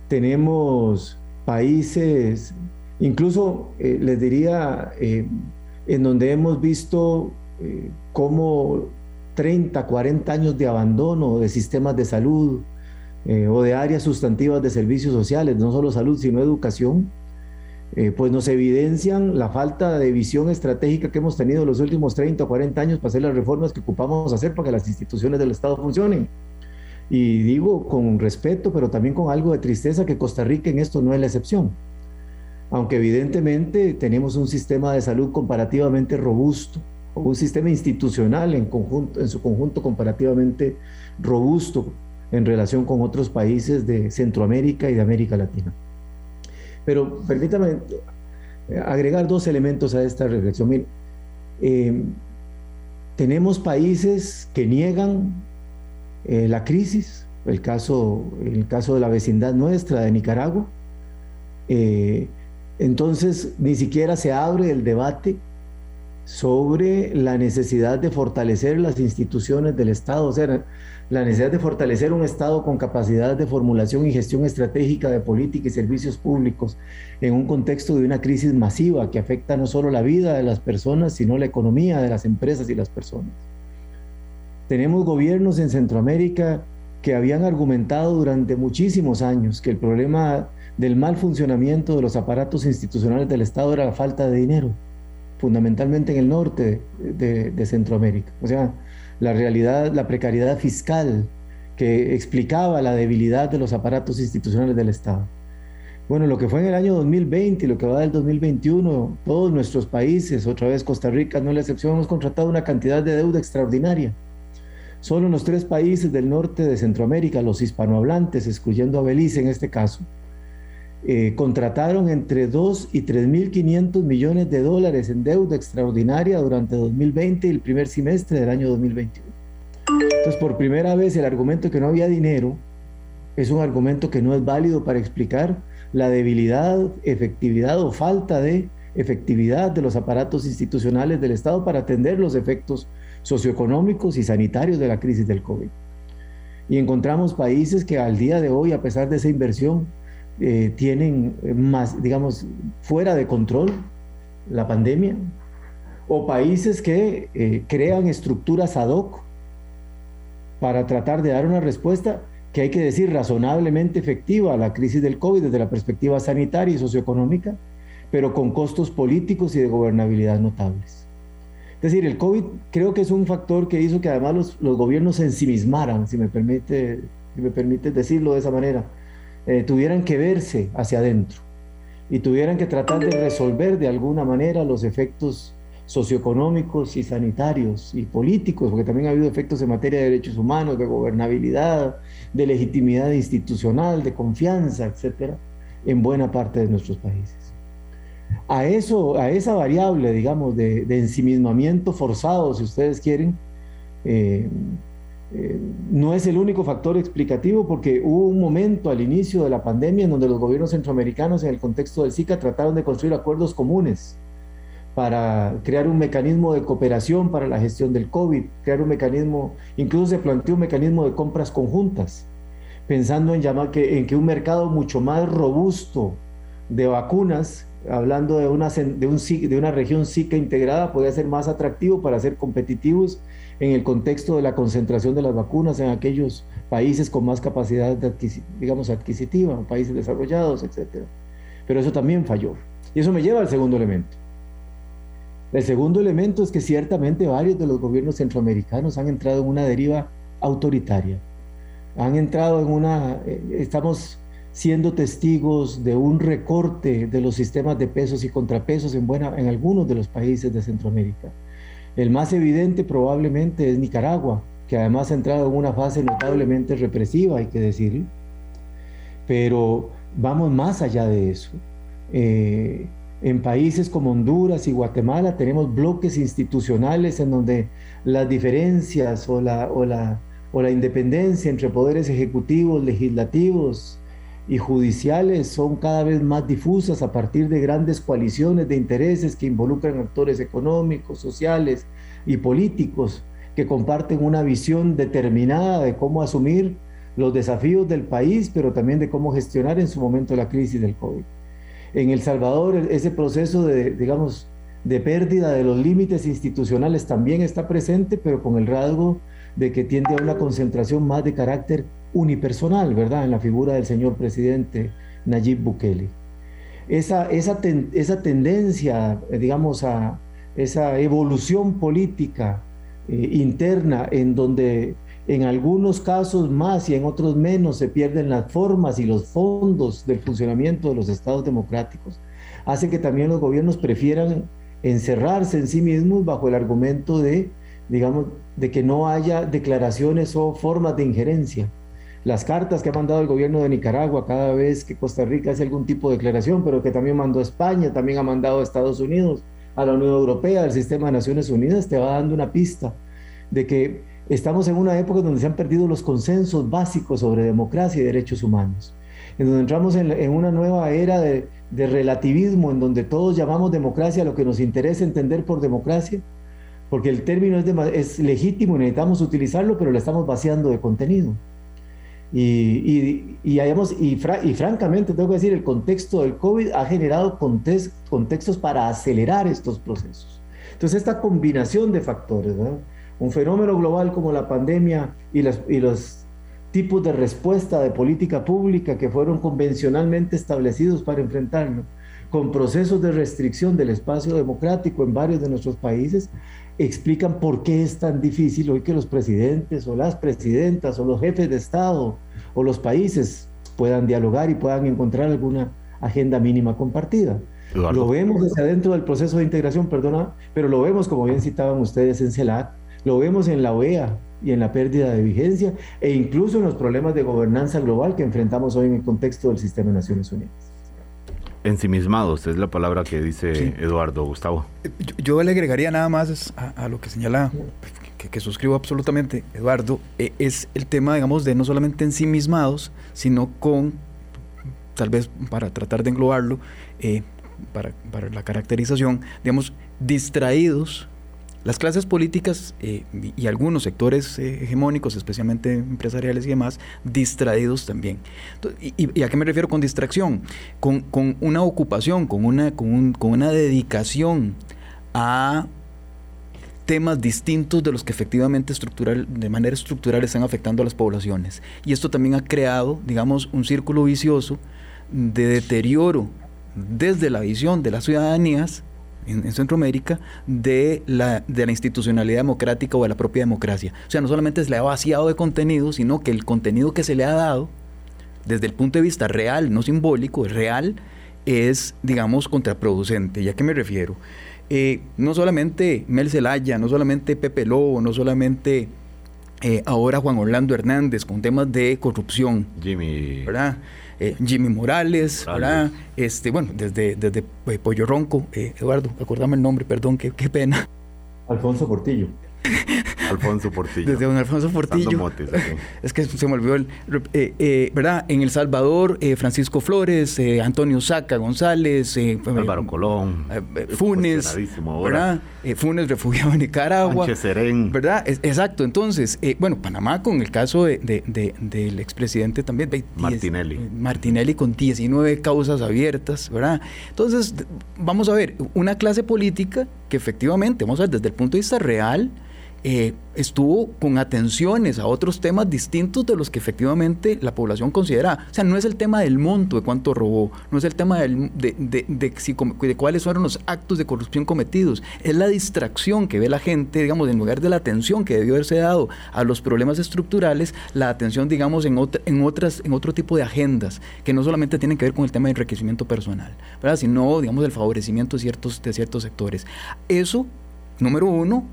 S4: Tenemos países, incluso eh, les diría, eh, en donde hemos visto cómo 30, 40 años de abandono de sistemas de salud o de áreas sustantivas de servicios sociales, no solo salud, sino educación, eh, pues nos evidencian la falta de visión estratégica que hemos tenido los últimos 30 o 40 años para hacer las reformas que ocupamos hacer para que las instituciones del Estado funcionen. Y digo con respeto, pero también con algo de tristeza que Costa Rica en esto no es la excepción. Aunque evidentemente tenemos un sistema de salud comparativamente robusto, un sistema institucional en, conjunto, en su conjunto comparativamente robusto en relación con otros países de Centroamérica y de América Latina. Pero permítame eh, agregar dos elementos a esta reflexión. Eh, tenemos países que niegan eh, la crisis, el caso, el caso de la vecindad nuestra, de Nicaragua. entonces, ni siquiera se abre el debate sobre la necesidad de fortalecer las instituciones del Estado. O sea, la necesidad de fortalecer un Estado con capacidad de formulación y gestión estratégica de política y servicios públicos en un contexto de una crisis masiva que afecta no solo la vida de las personas, sino la economía de las empresas y las personas. Tenemos gobiernos en Centroamérica que habían argumentado durante muchísimos años que el problema del mal funcionamiento de los aparatos institucionales del Estado era la falta de dinero, fundamentalmente en el norte de, de Centroamérica. O sea, la realidad, la precariedad fiscal que explicaba la debilidad de los aparatos institucionales del Estado. Bueno, lo que fue en el año 2020 y lo que va del 2021, todos nuestros países, otra vez Costa Rica no es la excepción, hemos contratado una cantidad de deuda extraordinaria. Solo en los tres países del norte de Centroamérica, los hispanohablantes, excluyendo a Belice en este caso, eh, contrataron entre 2 y 3.500 millones de dólares en deuda extraordinaria durante 2020 y el primer semestre del año 2021. Entonces, por primera vez, el argumento que no había dinero es un argumento que no es válido para explicar la debilidad, efectividad o falta de efectividad de los aparatos institucionales del Estado para atender los efectos socioeconómicos y sanitarios de la crisis del COVID. Y encontramos países que al día de hoy, a pesar de esa inversión, eh, tienen más, digamos, fuera de control la pandemia, o países que eh, crean estructuras ad hoc para tratar de dar una respuesta que hay que decir razonablemente efectiva a la crisis del COVID desde la perspectiva sanitaria y socioeconómica, pero con costos políticos y de gobernabilidad notables. Es decir, el COVID creo que es un factor que hizo que además los, los gobiernos se ensimismaran, si me permite, si me permite decirlo de esa manera eh, tuvieran que verse hacia adentro y tuvieran que tratar de resolver de alguna manera los efectos socioeconómicos y sanitarios y políticos, porque también ha habido efectos en materia de derechos humanos, de gobernabilidad, de legitimidad institucional, de confianza, etcétera, en buena parte de nuestros países. A eso, a esa variable, digamos, de, de ensimismamiento forzado, si ustedes quieren, eh, eh, no es el único factor explicativo porque hubo un momento al inicio de la pandemia en donde los gobiernos centroamericanos en el contexto del Zika trataron de construir acuerdos comunes para crear un mecanismo de cooperación para la gestión del COVID, crear un mecanismo, incluso se planteó un mecanismo de compras conjuntas, pensando en, llamar que, que un mercado mucho más robusto de vacunas, hablando de una, de, un, de una región Zika integrada, podía ser más atractivo para ser competitivos en el contexto de la concentración de las vacunas en aquellos países con más capacidad, digamos, adquisitiva, países desarrollados, etc. Pero eso también falló. Y eso me lleva al segundo elemento. El segundo elemento es que ciertamente varios de los gobiernos centroamericanos han entrado en una deriva autoritaria. Han entrado en una... Eh, estamos siendo testigos de un recorte de los sistemas de pesos y contrapesos en, buena, en algunos de los países de Centroamérica el más evidente probablemente es Nicaragua, que además ha entrado en una fase notablemente represiva, hay que decir. Pero vamos más allá de eso. Eh, en países como Honduras y Guatemala tenemos bloques institucionales en donde las diferencias o la, o la, o la independencia entre poderes ejecutivos, legislativos, y judiciales son cada vez más difusas a partir de grandes coaliciones de intereses que involucran actores económicos, sociales y políticos que comparten una visión determinada de cómo asumir los desafíos del país, pero también de cómo gestionar en su momento la crisis del COVID. En El Salvador, ese proceso de, digamos, de pérdida de los límites institucionales también está presente, pero con el rasgo de que tiende a una concentración más de carácter unipersonal, ¿verdad? En la figura del señor presidente Nayib Bukele. Esa, esa, esa tendencia, digamos, a esa evolución política eh, interna en donde en algunos casos más y en otros menos se pierden las formas y los fondos del funcionamiento de los estados democráticos, hace que también los gobiernos prefieran encerrarse en sí mismos bajo el argumento de, digamos, de que no haya declaraciones o formas de injerencia. Las cartas que ha mandado el gobierno de Nicaragua cada vez que Costa Rica hace algún tipo de declaración, pero que también mandó España, también ha mandado a Estados Unidos, a la Unión Europea, al sistema de Naciones Unidas, te va dando una pista de que estamos en una época donde se han perdido los consensos básicos sobre democracia y derechos humanos, en donde entramos en, una nueva era de, de relativismo, en donde todos llamamos democracia a lo que nos interesa entender por democracia, porque el término es, es legítimo necesitamos utilizarlo, pero lo estamos vaciando de contenido. Y, y, y, francamente, tengo que decir, el contexto del COVID ha generado contextos para acelerar estos procesos. Entonces, esta combinación de factores, un fenómeno global como la pandemia y, y los tipos de respuesta de política pública que fueron convencionalmente establecidos para enfrentarlo, con procesos de restricción del espacio democrático en varios de nuestros países, explican por qué es tan difícil hoy que los presidentes o las presidentas o los jefes de Estado o los países puedan dialogar y puedan encontrar alguna agenda mínima compartida. Lo vemos desde adentro del proceso de integración, perdona, pero lo vemos, como bien citaban ustedes, en CELAC, lo vemos en la OEA y en la pérdida de vigencia e incluso en los problemas de gobernanza global que enfrentamos hoy en el contexto del sistema de Naciones Unidas.
S2: Ensimismados es la palabra que dice Eduardo Gustavo.
S3: Yo, le agregaría nada más a, lo que señala, que, suscribo absolutamente Eduardo, eh, es el tema, digamos, de no solamente ensimismados, sino con, tal vez para tratar de englobarlo, eh, para, para la caracterización, digamos, distraídos las clases políticas eh, y algunos sectores eh, hegemónicos, especialmente empresariales y demás, distraídos también. ¿Y, a qué me refiero con distracción? Con, una ocupación, con una, con, una dedicación a temas distintos de los que efectivamente estructural, de manera estructural están afectando a las poblaciones. Y esto también ha creado, digamos, un círculo vicioso de deterioro desde la visión de las ciudadanías en, Centroamérica de la, de la institucionalidad democrática o de la propia democracia. O sea, no solamente se le ha vaciado de contenido, sino que el contenido que se le ha dado, desde el punto de vista real, no simbólico, real, es, digamos, contraproducente. ¿Y a qué me refiero? Eh, no solamente Mel Zelaya, no solamente Pepe Lobo, no solamente eh, ahora Juan Orlando Hernández con temas de corrupción.
S2: Jimmy.
S3: ¿Verdad? Eh, Jimmy Morales, ¿verdad? Este, bueno, desde, desde Pollo Ronco, eh, Eduardo, acordame el nombre, perdón, qué, qué pena.
S4: Alfonso Portillo.
S2: Alfonso Portillo.
S3: Desde don Alfonso Portillo. es que se me olvidó el. Eh, eh, ¿Verdad? En El Salvador, eh, Francisco Flores, Antonio Saca González,
S2: Álvaro Colón,
S3: Funes. ¿Verdad? Funes, refugiado en Nicaragua.
S2: Serén.
S3: ¿Verdad? exacto. Entonces, bueno, Panamá con el caso de, del expresidente también.
S2: Martinelli.
S3: Martinelli con 19 causas abiertas, ¿verdad? Entonces, vamos a ver, una clase política que efectivamente, vamos a ver, desde el punto de vista real, eh, estuvo con atenciones a otros temas distintos de los que efectivamente la población considera. O sea, no es el tema del monto de cuánto robó, no es el tema de, de, de, cuáles fueron los actos de corrupción cometidos, es la distracción que ve la gente, digamos, en lugar de la atención que debió haberse dado a los problemas estructurales, la atención, digamos, en, en, otras, en otro tipo de agendas, que no solamente tienen que ver con el tema de enriquecimiento personal, ¿verdad? sino, digamos, el favorecimiento de ciertos, de ciertos sectores. Eso, número uno,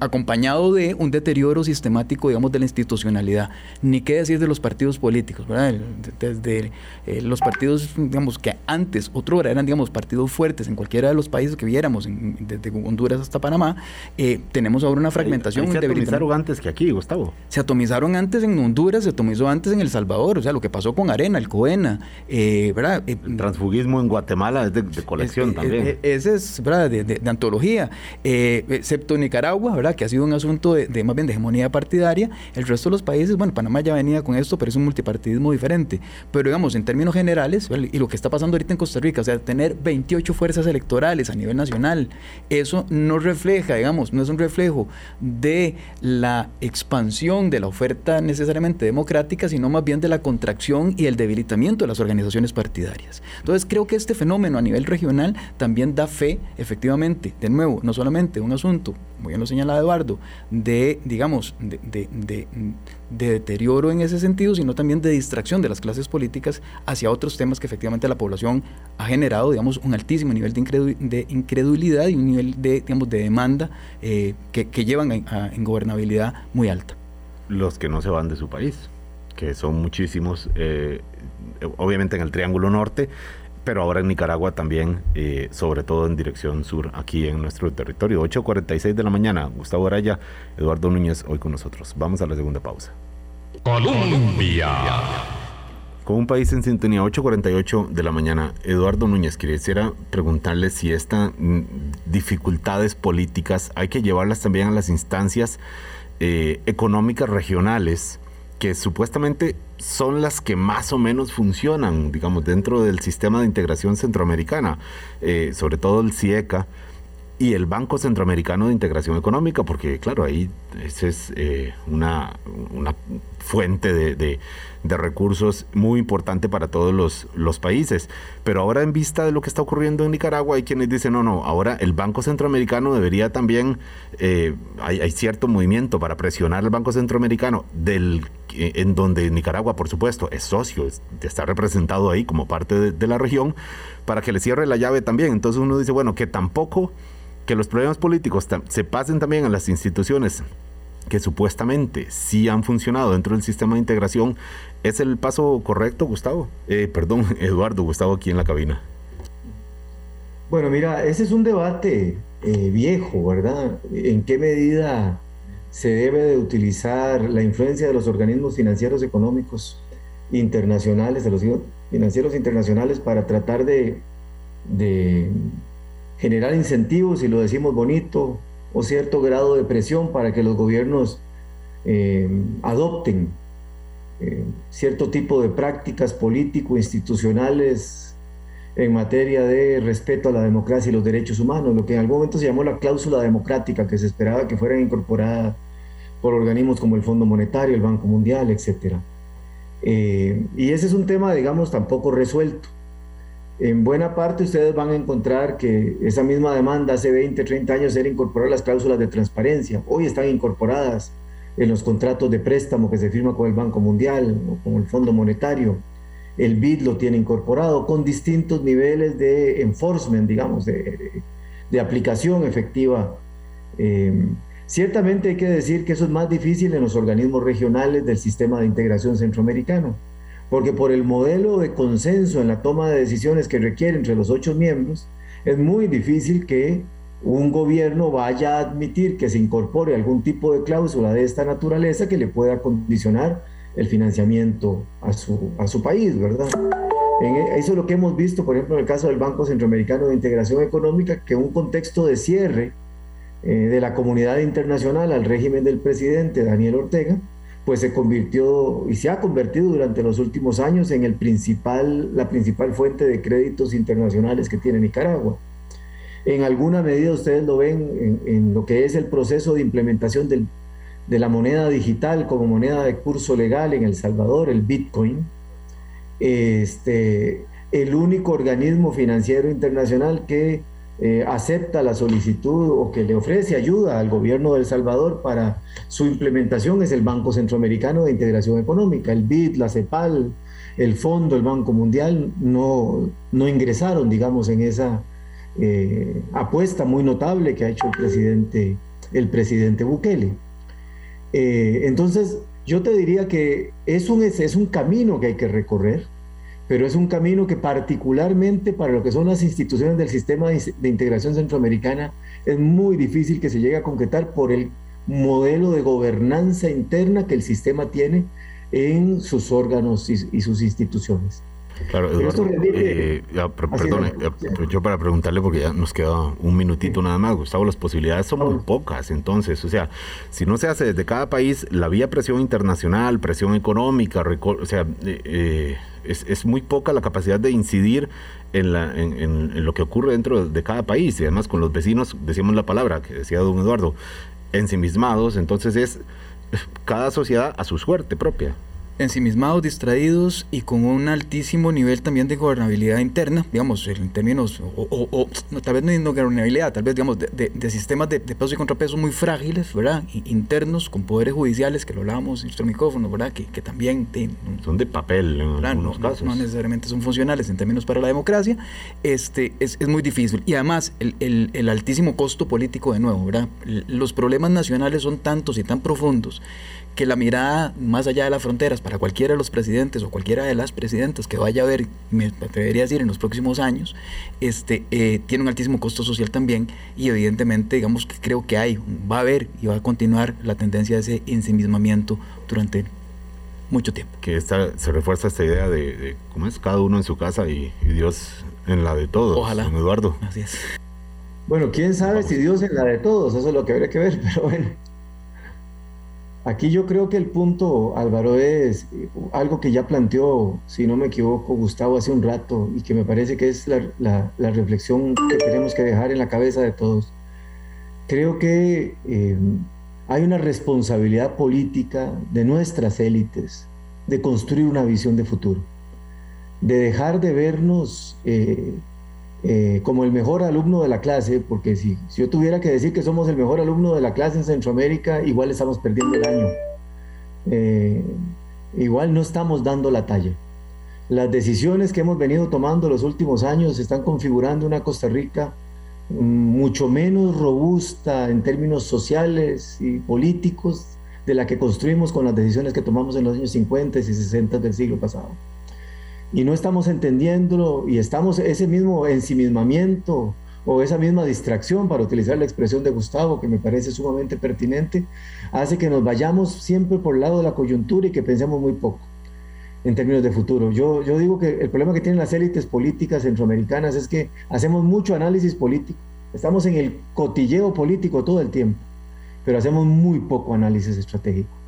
S3: acompañado de un deterioro sistemático, digamos, de la institucionalidad. Ni qué decir de los partidos políticos, ¿verdad? Desde eh, los partidos, digamos, que antes, otro eran, digamos, partidos fuertes en cualquiera de los países que viéramos, desde Honduras hasta Panamá, eh, tenemos ahora una fragmentación.
S2: se atomizaron antes que aquí, Gustavo.
S3: Se atomizaron antes en Honduras, se atomizó antes en El Salvador, o sea, lo que pasó con Arena, el Coena, eh, ¿verdad?
S2: el transfugismo en Guatemala es de, colección también.
S3: ese es, ¿verdad? De, de, de antología. excepto Nicaragua, ¿verdad? Que ha sido un asunto de, más bien de hegemonía partidaria. El resto de los países, bueno, Panamá ya venía con esto, pero es un multipartidismo diferente. Pero digamos, en términos generales, y lo que está pasando ahorita en Costa Rica, o sea, tener 28 fuerzas electorales a nivel nacional, eso no refleja, digamos, no es un reflejo de la expansión de la oferta necesariamente democrática, sino más bien de la contracción y el debilitamiento de las organizaciones partidarias. Entonces, creo que este fenómeno a nivel regional también da fe, efectivamente, de nuevo, no solamente un asunto como bien lo señala Eduardo, de, digamos, de, deterioro en ese sentido, sino también de distracción de las clases políticas hacia otros temas que efectivamente la población ha generado, digamos, un altísimo nivel de, incredulidad y un nivel de, digamos, de demanda eh, que, llevan a, ingobernabilidad muy alta.
S2: Los que no se van de su país, que son muchísimos, eh, obviamente en el Triángulo Norte, pero ahora en Nicaragua también, eh, sobre todo en dirección sur, aquí en nuestro territorio. 8.46 de la mañana, Gustavo Araya, Eduardo Núñez, hoy con nosotros. Vamos a la segunda pausa.
S5: Colombia.
S2: Con un país en sintonía, 8.48 de la mañana, Eduardo Núñez, quisiera preguntarle si esta mm, dificultades políticas, hay que llevarlas también a las instancias eh, económicas regionales que supuestamente son las que más o menos funcionan, digamos, dentro del sistema de integración centroamericana, eh, sobre todo el CIECA y el Banco Centroamericano de Integración Económica, porque claro, ahí esa es eh, una, una, fuente de, de, recursos muy importante para todos los, los, países. Pero ahora en vista de lo que está ocurriendo en Nicaragua, hay quienes dicen, no, no, ahora el Banco Centroamericano debería también, eh, hay, cierto movimiento para presionar al Banco Centroamericano, del, eh, en donde Nicaragua, por supuesto, es socio, está representado ahí como parte de la región, para que le cierre la llave también. Entonces uno dice, bueno, que tampoco que los problemas políticos se pasen también a las instituciones que supuestamente sí han funcionado dentro del sistema de integración, ¿es el paso correcto, Gustavo? Eh, perdón, Eduardo, Gustavo aquí en la cabina.
S4: Bueno, mira, ese es un debate eh, viejo, ¿verdad? ¿En qué medida se debe de utilizar la influencia de los organismos financieros económicos internacionales, de los financieros internacionales, para tratar de, de generar incentivos, si lo decimos bonito, o cierto grado de presión para que los gobiernos eh, adopten eh, cierto tipo de prácticas político-institucionales en materia de respeto a la democracia y los derechos humanos, lo que en algún momento se llamó la cláusula democrática, que se esperaba que fueran incorporadas por organismos como el Fondo Monetario, el Banco Mundial, etc. Eh, y ese es un tema, digamos, tampoco resuelto. En buena parte ustedes van a encontrar que esa misma demanda hace 20, 30 años era incorporar las cláusulas de transparencia. Hoy están incorporadas en los contratos de préstamo que se firma con el Banco Mundial o con el Fondo Monetario. El BID lo tiene incorporado con distintos niveles de enforcement, digamos, de, aplicación efectiva. Eh, ciertamente hay que decir que eso es más difícil en los organismos regionales del sistema de integración centroamericano porque por el modelo de consenso en la toma de decisiones que requiere entre los ocho miembros, es muy difícil que un gobierno vaya a admitir que se incorpore algún tipo de cláusula de esta naturaleza que le pueda condicionar el financiamiento a su, a su país, ¿verdad? E, eso es lo que hemos visto, por ejemplo, en el caso del Banco Centroamericano de Integración Económica, que un contexto de cierre eh, de la comunidad internacional al régimen del presidente Daniel Ortega, pues se convirtió y se ha convertido durante los últimos años en el principal, la principal fuente de créditos internacionales que tiene Nicaragua. En alguna medida ustedes lo ven en, lo que es el proceso de implementación del, de la moneda digital como moneda de curso legal en El Salvador, el Bitcoin. Este, el único organismo financiero internacional que eh, acepta la solicitud o que le ofrece ayuda al gobierno de El Salvador para su implementación es el Banco Centroamericano de Integración Económica, el BID, la CEPAL, el Fondo, el Banco Mundial, no, no ingresaron, digamos, en esa eh, apuesta muy notable que ha hecho el presidente, el presidente Bukele. Eh, entonces, yo te diría que es un, es un camino que hay que recorrer pero es un camino que particularmente para lo que son las instituciones del sistema de integración centroamericana es muy difícil que se llegue a concretar por el modelo de gobernanza interna que el sistema tiene en sus órganos y, sus instituciones.
S2: Claro, Eduardo, eh, perdón, yo para preguntarle porque ya nos queda un minutito nada más, Gustavo, las posibilidades son muy pocas, entonces, o sea, si no se hace desde cada país la vía presión internacional, presión económica, o sea, eh, eh es, muy poca la capacidad de incidir en, la, en, lo que ocurre dentro de cada país. Y además con los vecinos, decíamos la palabra que decía don Eduardo, ensimismados, entonces es cada sociedad a su suerte propia
S6: ensimismados, distraídos y con un altísimo nivel también de gobernabilidad interna, digamos, en términos, o, tal vez no de gobernabilidad, tal vez, digamos, de, sistemas de, pesos y contrapesos muy frágiles, ¿verdad? internos, con poderes judiciales, que lo hablábamos en nuestro micrófono, ¿verdad? Que, que también...
S2: son de papel en algunos casos.
S6: No, necesariamente son funcionales en términos para la democracia, este, es, es muy difícil. Y además, el, el, el altísimo costo político de nuevo, ¿verdad? Los problemas nacionales son tantos y tan profundos que la mirada más allá de las fronteras para cualquiera de los presidentes o cualquiera de las presidentas que vaya a ver, me atrevería a decir, en los próximos años, este, eh, tiene un altísimo costo social también y evidentemente, digamos que creo que hay, va a haber y va a continuar la tendencia de ese ensimismamiento durante mucho tiempo.
S2: Que esta, se refuerza esta idea de, cómo es cada uno en su casa y, Dios en la de todos.
S6: Ojalá.
S2: Eduardo.
S6: Así es.
S4: Bueno, quién sabe si Dios es la de todos, eso es lo que habría que ver, pero bueno. Aquí yo creo que el punto, Álvaro, es algo que ya planteó, si no me equivoco, Gustavo hace un rato y que me parece que es la, reflexión que tenemos que dejar en la cabeza de todos. Creo que eh, hay una responsabilidad política de nuestras élites de construir una visión de futuro, de dejar de vernos eh, eh, como el mejor alumno de la clase, porque si, si, yo tuviera que decir que somos el mejor alumno de la clase en Centroamérica, igual estamos perdiendo el año. Eh, igual no estamos dando la talla. Las decisiones que hemos venido tomando los últimos años están configurando una Costa Rica mucho menos robusta en términos sociales y políticos de la que construimos con las decisiones que tomamos en los años 50 y 60 del siglo pasado. Y no estamos entendiéndolo y estamos ese mismo ensimismamiento o esa misma distracción, para utilizar la expresión de Gustavo, que me parece sumamente pertinente, hace que nos vayamos siempre por el lado de la coyuntura y que pensemos muy poco en términos de futuro. Yo, yo digo que el problema que tienen las élites políticas centroamericanas es que hacemos mucho análisis político. Estamos en el cotilleo político todo el tiempo, pero hacemos muy poco análisis estratégico.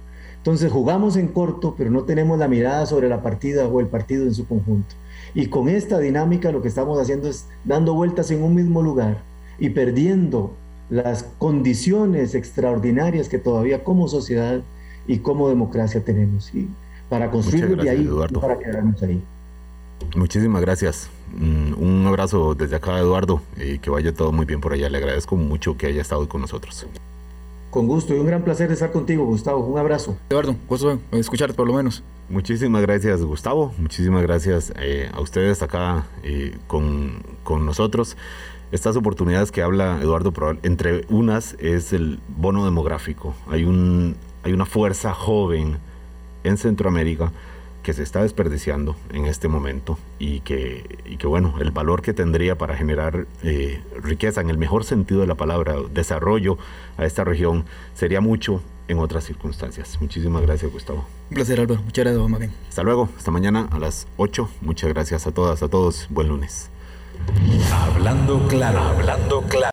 S4: Entonces jugamos en corto, pero no tenemos la mirada sobre la partida o el partido en su conjunto. Y con esta dinámica lo que estamos haciendo es dando vueltas en un mismo lugar y perdiendo las condiciones extraordinarias que todavía como sociedad y como democracia tenemos. Y para construir de ahí, Eduardo. para quedarnos ahí.
S2: Muchísimas gracias. Mm, un abrazo desde acá, Eduardo, y que vaya todo muy bien por allá. Le agradezco mucho que haya estado con nosotros.
S4: Con gusto y un gran placer estar contigo, Gustavo. Un abrazo.
S6: Eduardo, gusto escucharte por lo menos.
S2: Muchísimas gracias, Gustavo. Muchísimas gracias eh, a ustedes acá eh, con, con nosotros. Estas oportunidades que habla Eduardo, entre unas es el bono demográfico. Hay, un, hay una fuerza joven en Centroamérica que se está desperdiciando en este momento y que, y que bueno, el valor que tendría para generar eh, riqueza en el mejor sentido de la palabra, desarrollo a esta región, sería mucho en otras circunstancias. Muchísimas gracias, Gustavo.
S6: Un placer, Álvaro. Muchas gracias, Maguen.
S2: Hasta luego, hasta mañana a las 8. Muchas gracias a todas, a todos. Buen lunes.
S1: Hablando claro, hablando claro.